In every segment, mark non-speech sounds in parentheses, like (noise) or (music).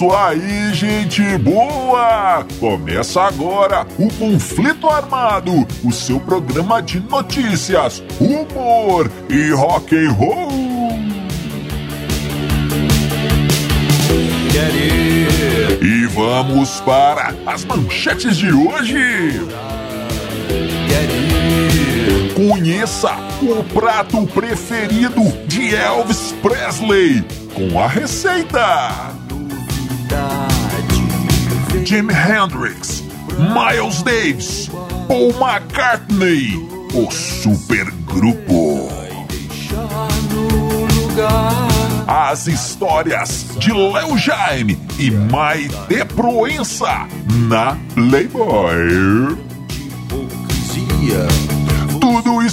isso aí, gente boa! Começa agora o Conflito Armado, o seu programa de notícias, humor e rock and roll. E vamos para as manchetes de hoje. Conheça o prato preferido de Elvis Presley com a receita. Jimi Hendrix, Miles Davis, Paul McCartney, o supergrupo. As histórias de Léo Jaime e Maite Proença na Playboy.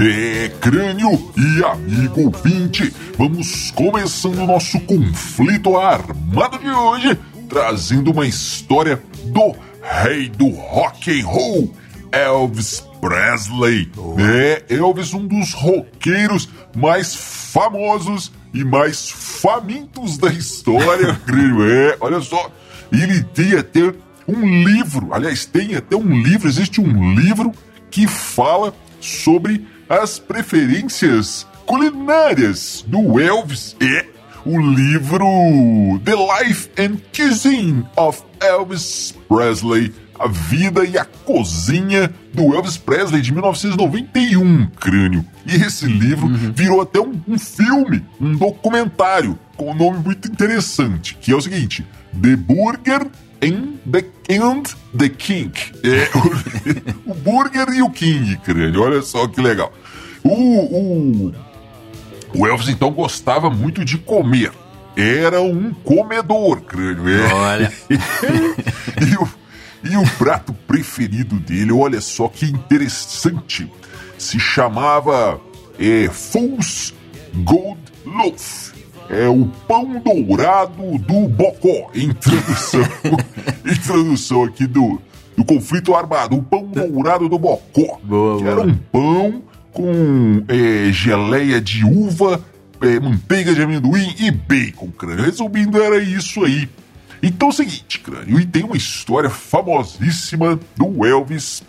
É, crânio e amigo ouvinte, vamos começando o nosso conflito armado de hoje, trazendo uma história do rei do rock and roll, Elvis Presley. É, Elvis, um dos roqueiros mais famosos e mais famintos da história, (laughs) crânio. É, olha só, ele tem até um livro, aliás, tem até um livro, existe um livro que fala sobre as preferências culinárias do Elvis é o livro The Life and Cuisine of Elvis Presley, a vida e a cozinha do Elvis Presley de 1991, crânio. E esse livro virou até um, um filme, um documentário com um nome muito interessante, que é o seguinte: The Burger and the, and the King. É, o, (laughs) o Burger e o King, crânio. Olha só que legal. O, o, o Elvis, então, gostava muito de comer. Era um comedor, crânio. É. Olha. (laughs) e, o, e o prato preferido dele, olha só que interessante. Se chamava é, Fool's Gold Loaf é o pão dourado do Bocó, em tradução, em (laughs) tradução aqui do, do conflito armado, o pão dourado do Bocó, Boa, que era boa. um pão com é, geleia de uva, é, manteiga de amendoim e bacon, crânio. Resumindo, era isso aí. Então é o seguinte, crânio, e tem uma história famosíssima do Elvis,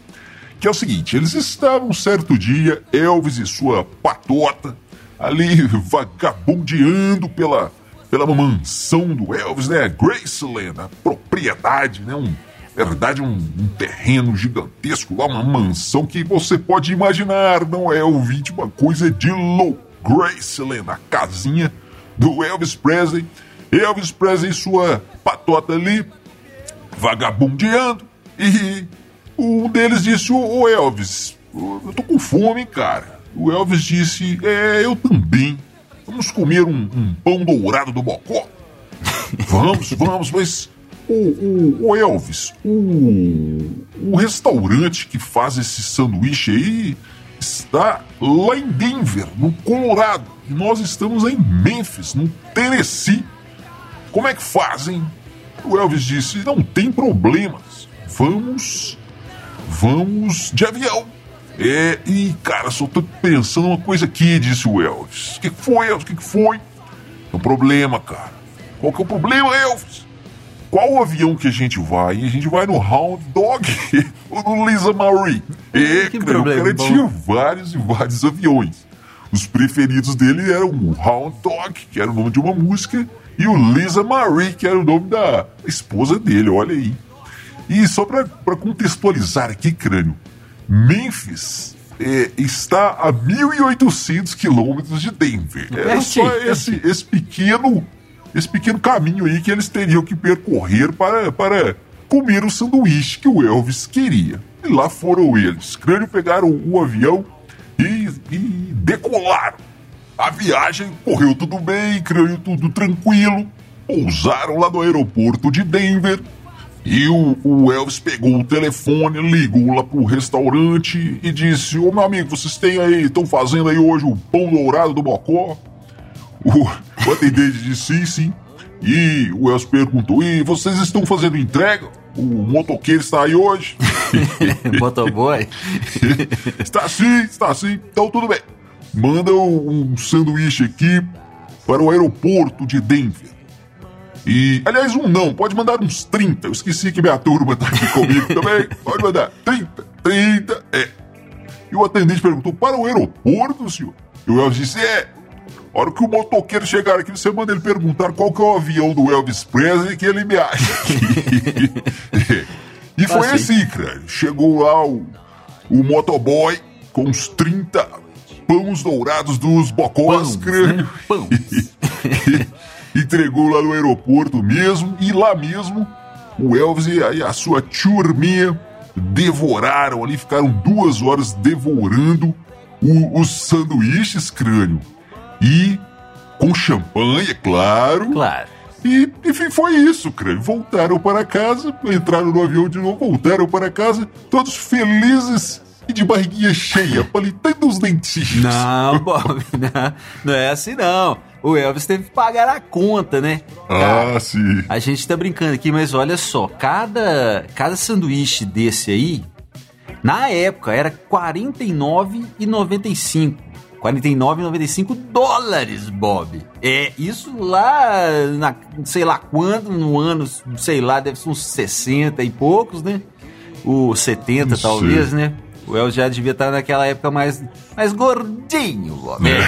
que é o seguinte, eles estavam um certo dia, Elvis e sua patota, ali vagabundeando pela, pela mansão do Elvis, né? Graceland, a propriedade, né? Um, verdade, um, um terreno gigantesco lá, uma mansão que você pode imaginar, não é, ouvinte? Uma coisa de louco. Graceland, a casinha do Elvis Presley. Elvis Presley e sua patota ali, vagabundeando, e um deles disse, ô, Elvis, eu tô com fome, cara. O Elvis disse, é, eu também. Vamos comer um, um pão dourado do Bocó? (laughs) vamos, vamos, mas... O, o, o Elvis, o, o restaurante que faz esse sanduíche aí está lá em Denver, no Colorado. E nós estamos em Memphis, no Tennessee. Como é que fazem? O Elvis disse: não tem problemas. Vamos. Vamos de avião. É, e cara, só tô pensando uma coisa aqui, disse o Elvis. O que que foi, Elvis? O que que foi? Tem um problema, cara. Qual que é o problema, Elvis? Qual o avião que a gente vai? A gente vai no Hound Dog (laughs) ou no Lisa Marie? É, Que cara, o problema, cara bom. tinha vários e vários aviões. Os preferidos dele eram o Hound Dog, que era o nome de uma música, e o Lisa Marie, que era o nome da esposa dele, olha aí. E só para contextualizar aqui, crânio, Memphis é, está a 1.800 quilômetros de Denver. Era só esse, esse pequeno esse pequeno caminho aí que eles teriam que percorrer para, para comer o sanduíche que o Elvis queria. E lá foram eles. Crânio pegaram o avião e, e decolaram. A viagem correu tudo bem, crânio tudo tranquilo. Pousaram lá no aeroporto de Denver. E o, o, Elvis pegou o telefone, ligou lá pro restaurante e disse: Ô meu amigo, vocês têm aí, estão fazendo aí hoje o pão dourado do Bocó? O, o atendente disse sim, sim. E o Elvis perguntou: E vocês estão fazendo entrega? O motoqueiro está aí hoje? (laughs) Motoboy? (laughs) está sim, está sim. Então tudo bem. Manda um sanduíche aqui para o aeroporto de Denver. E, aliás, um não, pode mandar uns 30. Eu esqueci que minha turma tá aqui comigo também. (laughs) Pode mandar 30, 30, é. E o atendente perguntou: para o aeroporto, senhor? E o Elvis disse: é. A hora que o motoqueiro chegar aqui, você manda ele perguntar qual que é o avião do Elvis Presley que ele me acha. (laughs) e foi assim, assim cara. Chegou lá o, o motoboy com uns 30 pães dourados dos bocós, crânio. Né? (laughs) entregou lá no aeroporto mesmo, e lá mesmo o Elvis e a, e a sua turminha devoraram ali, ficaram duas horas devorando o, os sanduíches crânio. E com champanhe, é claro. Claro. E, enfim, foi isso, crânio. Voltaram para casa, entraram no avião de novo, voltaram para casa, todos felizes e de barriguinha cheia, palitando os dentinhos. Não, (laughs) Bob, não, não é assim não o Elvis teve que pagar a conta, né? Ah, sim. A gente tá brincando aqui, mas olha só, cada, cada sanduíche desse aí, na época, era R$ 49,95. 49,95 dólares, Bob. É, isso lá, na, sei lá quando, no ano, sei lá, deve ser uns 60 e poucos, né? O 70 talvez, né? O El já devia estar naquela época mais, mais gordinho, Bob. É.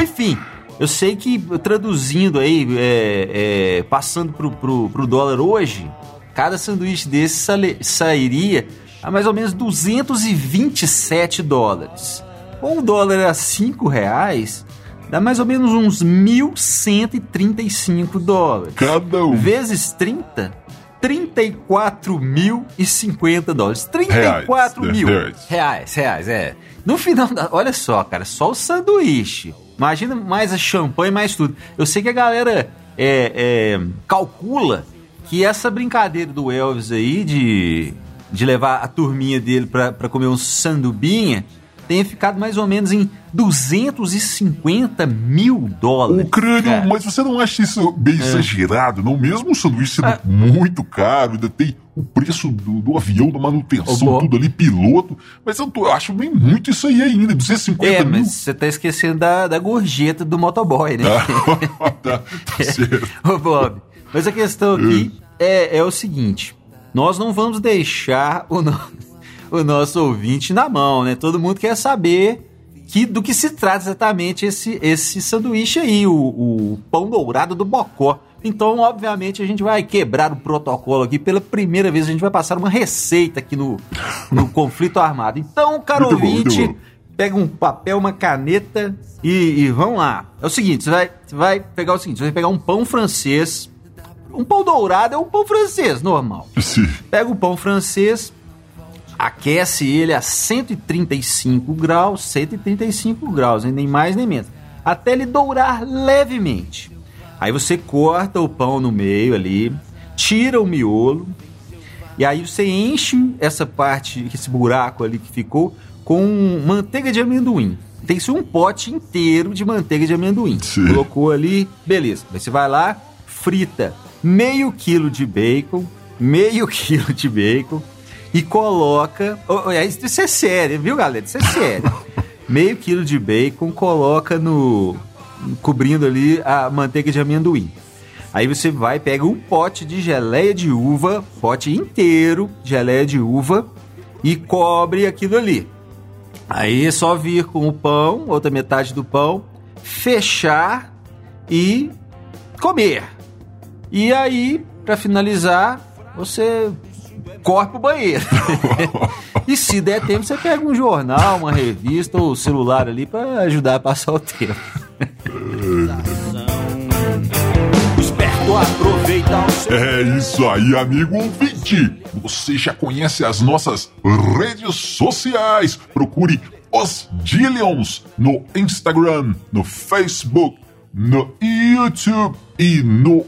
Enfim, eu sei que traduzindo aí, é, é, passando pro, pro, pro dólar hoje, cada sanduíche desse sairia a mais ou menos 227 dólares. Com o dólar a 5 reais, dá mais ou menos uns 1.135 dólares. Cada um. Vezes 30, 34.050 dólares. 34 reais, mil. Reais. reais, reais, é. No final da. Olha só, cara, só o sanduíche Imagina mais a champanhe, mais tudo. Eu sei que a galera é, é, calcula que essa brincadeira do Elvis aí de, de levar a turminha dele para comer um sandubinha tenha ficado mais ou menos em 250 mil dólares. O crânio, mas você não acha isso bem é. exagerado, não? Mesmo o sanduíche sendo ah. muito caro, ainda tem o preço do, do avião, da manutenção, tudo ali, piloto. Mas eu, tô, eu acho bem muito isso aí ainda, 250 é, mil. mas você tá esquecendo da, da gorjeta do motoboy, né? (laughs) Ah, tá, tá (laughs) certo. Ô, Bob, mas a questão aqui é, é o seguinte, nós não vamos deixar o nosso o nosso ouvinte na mão, né? Todo mundo quer saber que, do que se trata exatamente esse, esse sanduíche aí, o, o pão dourado do Bocó. Então, obviamente, a gente vai quebrar o protocolo aqui. Pela primeira vez, a gente vai passar uma receita aqui no, no (laughs) conflito armado. Então, caro muito ouvinte, bom, pega um papel, uma caneta e, e, vamos lá. É o seguinte, você vai, você vai pegar o seguinte, você vai pegar um pão francês. Um pão dourado é um pão francês, normal. Sim. Pega o pão francês, aquece ele a 135 graus, 135 graus, nem mais nem menos, até ele dourar levemente. Aí você corta o pão no meio ali, tira o miolo, e aí você enche essa parte, esse buraco ali que ficou, com manteiga de amendoim. Tem que ser um pote inteiro de manteiga de amendoim. Sim. Colocou ali, beleza. Aí você vai lá, frita meio quilo de bacon, meio (laughs) quilo de bacon, e coloca. Oh, isso é sério, viu, galera? Isso é sério. (laughs) Meio quilo de bacon, coloca no. cobrindo ali a manteiga de amendoim. Aí você vai, pega um pote de geleia de uva, pote inteiro, geleia de uva, e cobre aquilo ali. Aí é só vir com o pão, outra metade do pão, fechar e comer. E aí, para finalizar, você corre pro banheiro. (laughs) e se der tempo, você pega um jornal, uma revista ou celular ali para ajudar a passar o tempo. (laughs) É isso aí, amigo ouvinte. Você já conhece as nossas redes sociais. Procure os Dillions no Instagram, no Facebook, no YouTube e no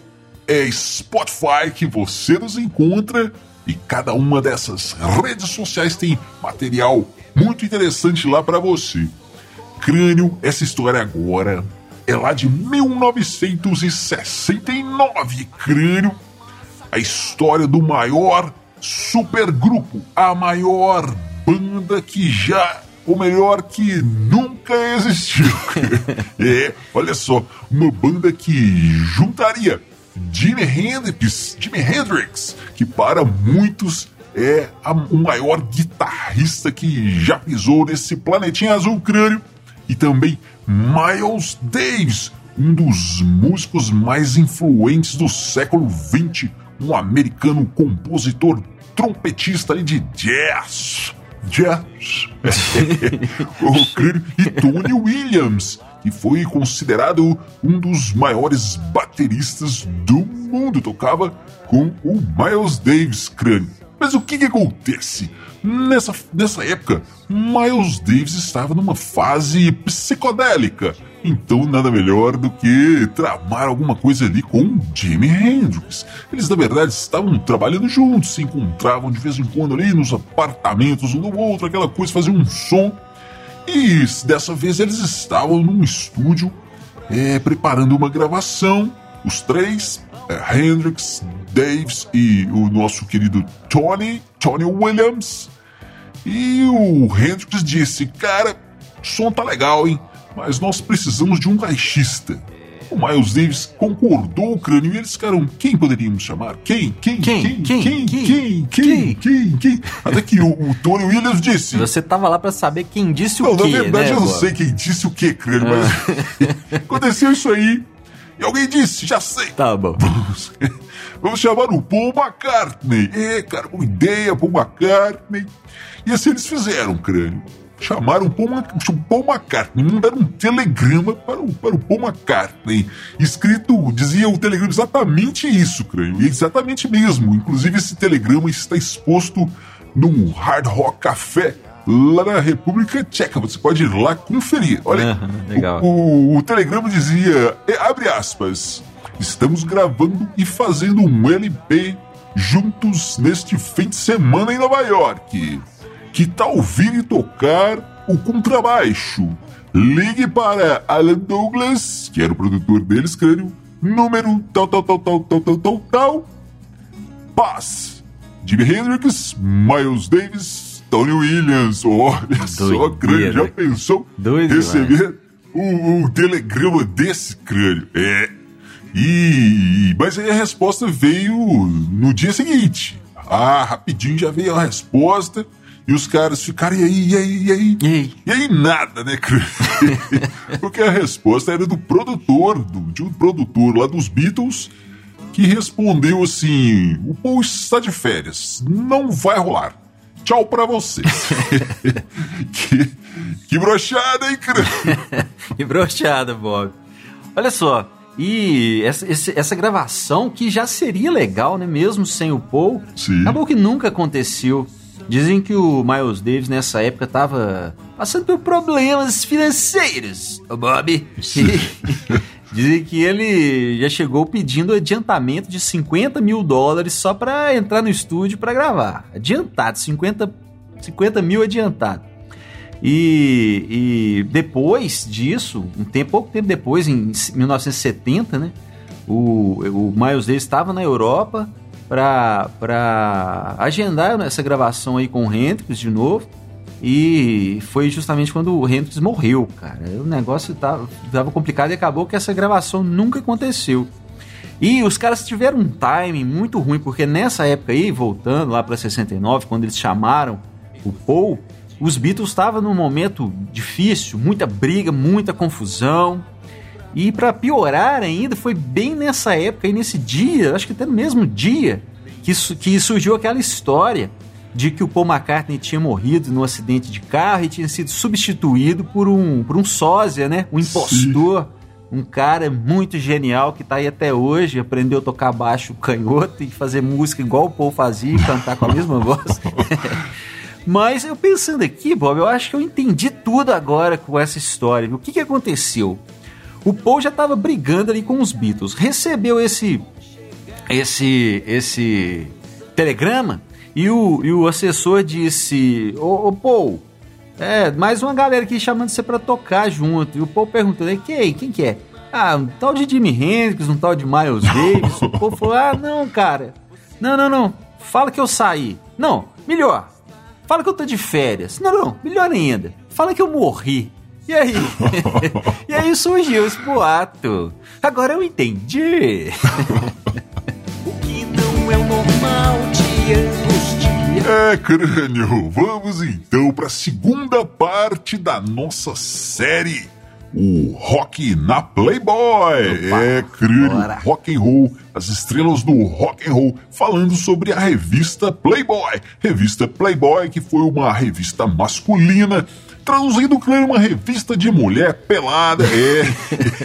Spotify que você nos encontra e cada uma dessas redes sociais tem material muito interessante lá para você. Crânio, essa história agora é lá de 1969, Crânio. A história do maior supergrupo, a maior banda que já, ou melhor, que nunca existiu. (laughs) é, olha só, uma banda que juntaria Jimi Hendrix, Jimi Hendrix, que para muitos é a, o maior guitarrista que já pisou nesse planetinha azul crânio, e também Miles Davis, um dos músicos mais influentes do século XX, um americano compositor trompetista de jazz. Jazz. (laughs) o crânio, e Tony Williams, que foi considerado um dos maiores bateristas do mundo. Tocava com o Miles Davis crânio. Mas o que, que acontece? Nessa, nessa época, Miles Davis estava numa fase psicodélica. Então, nada melhor do que tramar alguma coisa ali com Jimi Hendrix. Eles, na verdade, estavam trabalhando juntos, se encontravam de vez em quando ali nos apartamentos um do outro, aquela coisa, faziam um som. E dessa vez eles estavam num estúdio é, preparando uma gravação, os três, é, Hendrix, Davis e o nosso querido Tony, Tony Williams. E o Hendrix disse: Cara, o som tá legal, hein? Mas nós precisamos de um baixista. O Miles Davis concordou o crânio e eles ficaram: quem poderíamos chamar? Quem? Quem? Quem? Quem? Quem? Quem? Quem? Quem? Quem? Quem? Quem? Até que o, o Tony Williams disse: Você tava lá pra saber quem disse Não, o quê, na verdade né, eu não sei quem disse o que, crânio, mas aconteceu isso aí. E alguém disse: Já sei. Tá bom. Vamos, vamos chamar o Paul McCartney. É, cara, boa ideia, Paul McCartney. E assim eles fizeram, crânio. Chamaram o Paul, o Paul McCartney, mandaram um telegrama para o, para o Paul McCartney. Escrito, dizia o telegrama exatamente isso, crânio. Exatamente mesmo. Inclusive, esse telegrama está exposto no Hard Rock Café, lá na República Tcheca. Você pode ir lá conferir. Olha, Aham, legal. o, o telegrama dizia, abre aspas, estamos gravando e fazendo um LP juntos neste fim de semana em Nova York. Que tal vir e tocar o contrabaixo? Ligue para Alan Douglas, que era o produtor deles, crânio, número tal, tal, tal, tal, tal, tal, tal, tal. Paz. Jimi Hendrix, Miles Davis, Tony Williams. Olha só, crânio, já Doideira. pensou Doido receber um, um telegrama desse crânio? É. E, mas aí a resposta veio no dia seguinte. Ah, rapidinho já veio a resposta. E os caras ficaram, e aí, e aí, e aí? E aí? E aí nada, né? (laughs) Porque a resposta era do produtor, do, de um produtor lá dos Beatles, que respondeu assim: o Paul está de férias, não vai rolar. Tchau pra você. (laughs) que, que brochada, hein, crânio? (laughs) Que brochada, Bob. Olha só, e essa, essa gravação que já seria legal, né? Mesmo sem o Paul, Sim. acabou que nunca aconteceu. Dizem que o Miles Davis nessa época tava passando por problemas financeiros, o Bob. (laughs) Dizem que ele já chegou pedindo adiantamento de 50 mil dólares só pra entrar no estúdio pra gravar. Adiantado, 50, 50 mil adiantado. E, e depois disso, um tempo, pouco tempo depois, em 1970, né? O, o Miles Davis estava na Europa para agendar essa gravação aí com o Hendrix de novo. E foi justamente quando o Hendrix morreu, cara. O negócio tava, tava complicado e acabou que essa gravação nunca aconteceu. E os caras tiveram um timing muito ruim, porque nessa época aí, voltando lá para 69, quando eles chamaram o Paul, os Beatles estavam num momento difícil, muita briga, muita confusão. E para piorar ainda, foi bem nessa época e nesse dia, acho que até no mesmo dia, que, que surgiu aquela história de que o Paul McCartney tinha morrido num acidente de carro e tinha sido substituído por um, por um sósia, né? Um impostor. Um cara muito genial que tá aí até hoje, aprendeu a tocar baixo canhoto e fazer música igual o Paul fazia e cantar com a mesma (laughs) voz. (laughs) Mas eu pensando aqui, Bob, eu acho que eu entendi tudo agora com essa história. O que, que aconteceu? O Paul já estava brigando ali com os Beatles, recebeu esse esse, esse telegrama e o, e o assessor disse: Ô, ô Paul, é, mais uma galera aqui chamando você pra tocar junto. E o Paul perguntou: quem? Quem que é? Ah, um tal de Jimi Hendrix, um tal de Miles (laughs) Davis. o Paul falou: Ah, não, cara. Não, não, não. Fala que eu saí. Não, melhor. Fala que eu tô de férias. Não, não, melhor ainda. Fala que eu morri. E aí? e aí surgiu esse boato. Agora eu entendi. O que não é o normal te angustia. É, crânio, vamos então para a segunda parte da nossa série. O rock na Playboy. é, crânio, bora. rock and roll, as estrelas do rock and roll, falando sobre a revista Playboy. Revista Playboy, que foi uma revista masculina, traduzindo, crânio, uma revista de mulher pelada. É.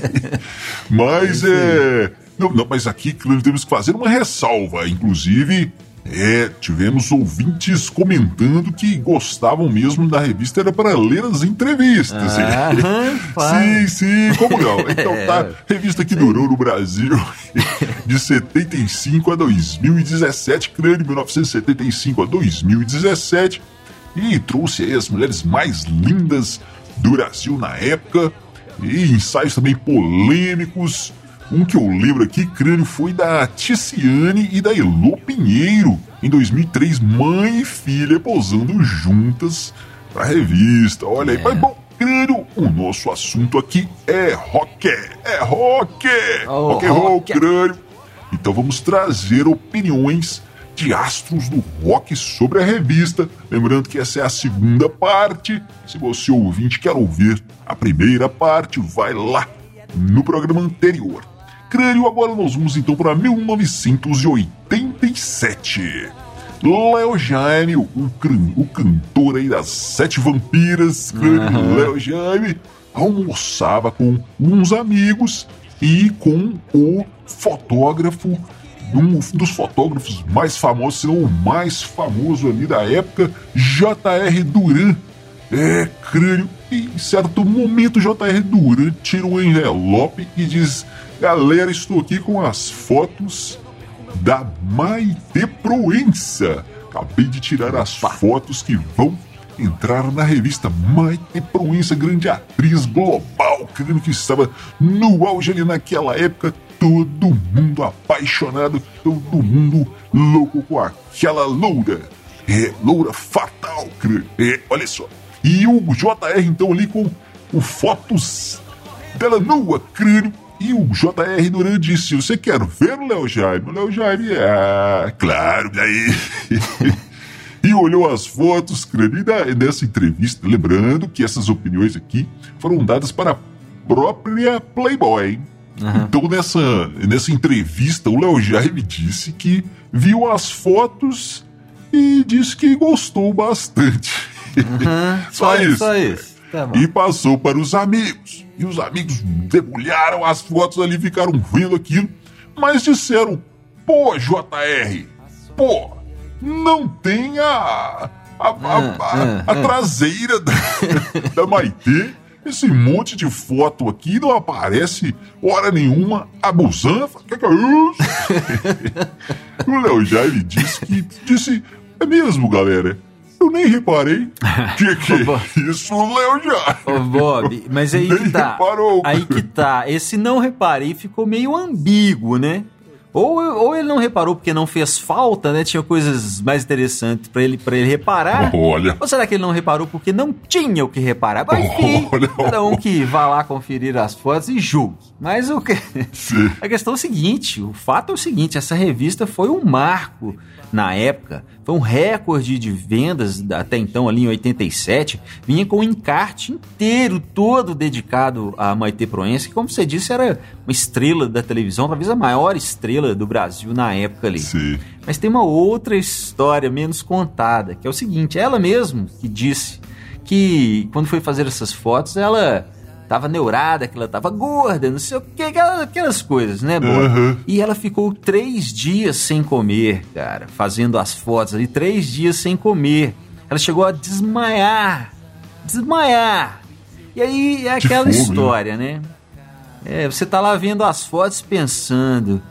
(laughs) mas é. Não, não, mas aqui, crânio, temos que fazer uma ressalva. Inclusive, é, tivemos ouvintes comentando que gostavam mesmo da revista, era para ler as entrevistas. (laughs) Aham, sim, claro. sim, como não? (laughs) Então tá, revista que durou no Brasil de 75 a 2017, crânio, 1975 a 2017, e trouxe aí as mulheres mais lindas do Brasil na época, e ensaios também polêmicos. Um que eu lembro aqui, crânio, foi da Ticiane e da Elô Pinheiro, em 2003, mãe e filha posando juntas pra revista. Olha aí, mas bom, crânio, o nosso assunto aqui é rock, é rock, Oh, rock and roll, crânio. Então vamos trazer opiniões de astros do rock sobre a revista. Lembrando que essa é a segunda parte. Se você ouvinte quer ouvir a primeira parte, vai lá no programa anterior. Crânio, agora nós vamos então para 1987. Léo Jaime, o, o cantor aí das Sete Vampiras, Crânio, Léo Jaime, almoçava com uns amigos e com o fotógrafo, um dos fotógrafos mais famosos, se não o mais famoso ali da época, J.R. Duran. É, crânio. E em certo momento, J.R. Duran tira um envelope e diz: Galera, estou aqui com as fotos da Maite Proença. Acabei de tirar as fotos que vão entrar na revista Maite Proença, grande atriz global, crânio que estava no auge ali naquela época. Todo mundo apaixonado, todo mundo louco com aquela loura. É, loura fatal, crânio. É, olha só. E o JR então ali com o fotos dela nua, crânio. E o JR Duran disse: Você quer ver o Léo Jaime? O Léo Jaime, ah, claro, daí. (laughs) e olhou as fotos, crânio. E nessa entrevista, lembrando que essas opiniões aqui foram dadas para a própria Playboy. Então, nessa, nessa entrevista, o Léo Jaime disse que viu as fotos e disse que gostou bastante. (laughs) Só isso, só isso. Tá. E passou para os amigos. E os amigos debulharam as fotos ali, ficaram vendo aquilo, mas disseram: pô, JR, pô, não tem a. a, a- a- a traseira da, (laughs) da Maitê. Esse monte de foto aqui não aparece hora nenhuma a busanfa. O que, que é isso? (laughs) o Léo Jaime disse que. Disse, é mesmo, galera. Eu nem reparei. (laughs) Que que é isso, Léo Jaime? Ô, Bob, mas aí que tá. reparou. Aí que tá. Esse não reparei ficou meio ambíguo, né? Ou, ou ele não reparou porque não fez falta, né? Tinha coisas mais interessantes pra ele, pra ele reparar. Olha. Ou será que ele não reparou porque não tinha o que reparar? Mas enfim, Olha. cada um que vá lá conferir as fotos e julgue. Mas o que. Sim. (laughs) A questão é o seguinte: o fato é o seguinte, essa revista foi um marco na época, foi um recorde de vendas até então, ali em 87, vinha com um encarte inteiro, todo dedicado a Maite Proença, que, como você disse, era uma estrela da televisão, talvez a maior estrela do Brasil na época ali. Sim. Mas tem uma outra história menos contada, que é o seguinte: ela mesmo que disse que quando foi fazer essas fotos, ela tava neurada, que ela tava gorda, não sei o que, aquelas, coisas, né, Bob? Uhum. E ela ficou três dias sem comer, cara, fazendo as fotos ali, três dias sem comer. Ela chegou a desmaiar, desmaiar. E aí é aquela né? história, né? É, você tá lá vendo as fotos pensando,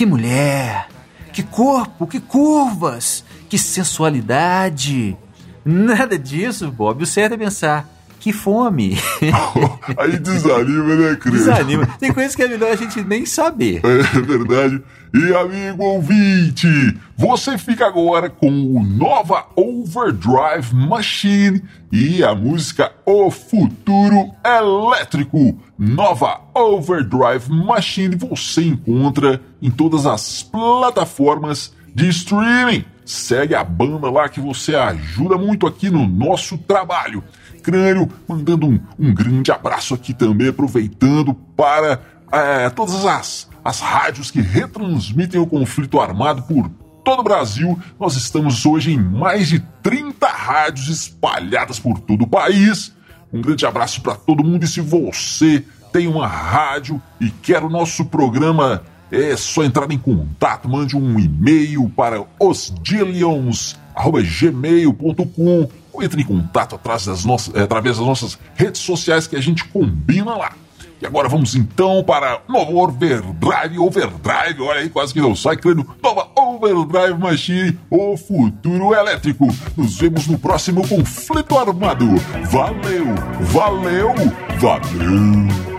que mulher, que corpo, que curvas, que sensualidade. Nada disso, Bob. O certo é pensar, que fome. (laughs) Aí desanima, né, Cris? Desanima. Tem coisas que é melhor a gente nem saber. É verdade. E amigo ouvinte, você fica agora com o Nova Overdrive Machine e a música O Futuro Elétrico. Nova Overdrive Machine você encontra em todas as plataformas de streaming. Segue a banda lá que você ajuda muito aqui no nosso trabalho. Crânio, mandando um, um grande abraço aqui também, aproveitando para é, todas as, as rádios que retransmitem o conflito armado por todo o Brasil. Nós estamos hoje em mais de 30 rádios espalhadas por todo o país. Um grande abraço para todo mundo e se você tem uma rádio e quer o nosso programa, é só entrar em contato, mande um e-mail para osdillions@gmail.com entre em contato através das nossas, é, através das nossas redes sociais que a gente combina lá. E agora vamos então para Nova Overdrive, Overdrive, olha aí, quase que não sai, crânio. Nova Overdrive Machine, o futuro elétrico. Nos vemos no próximo conflito armado. Valeu, valeu, valeu.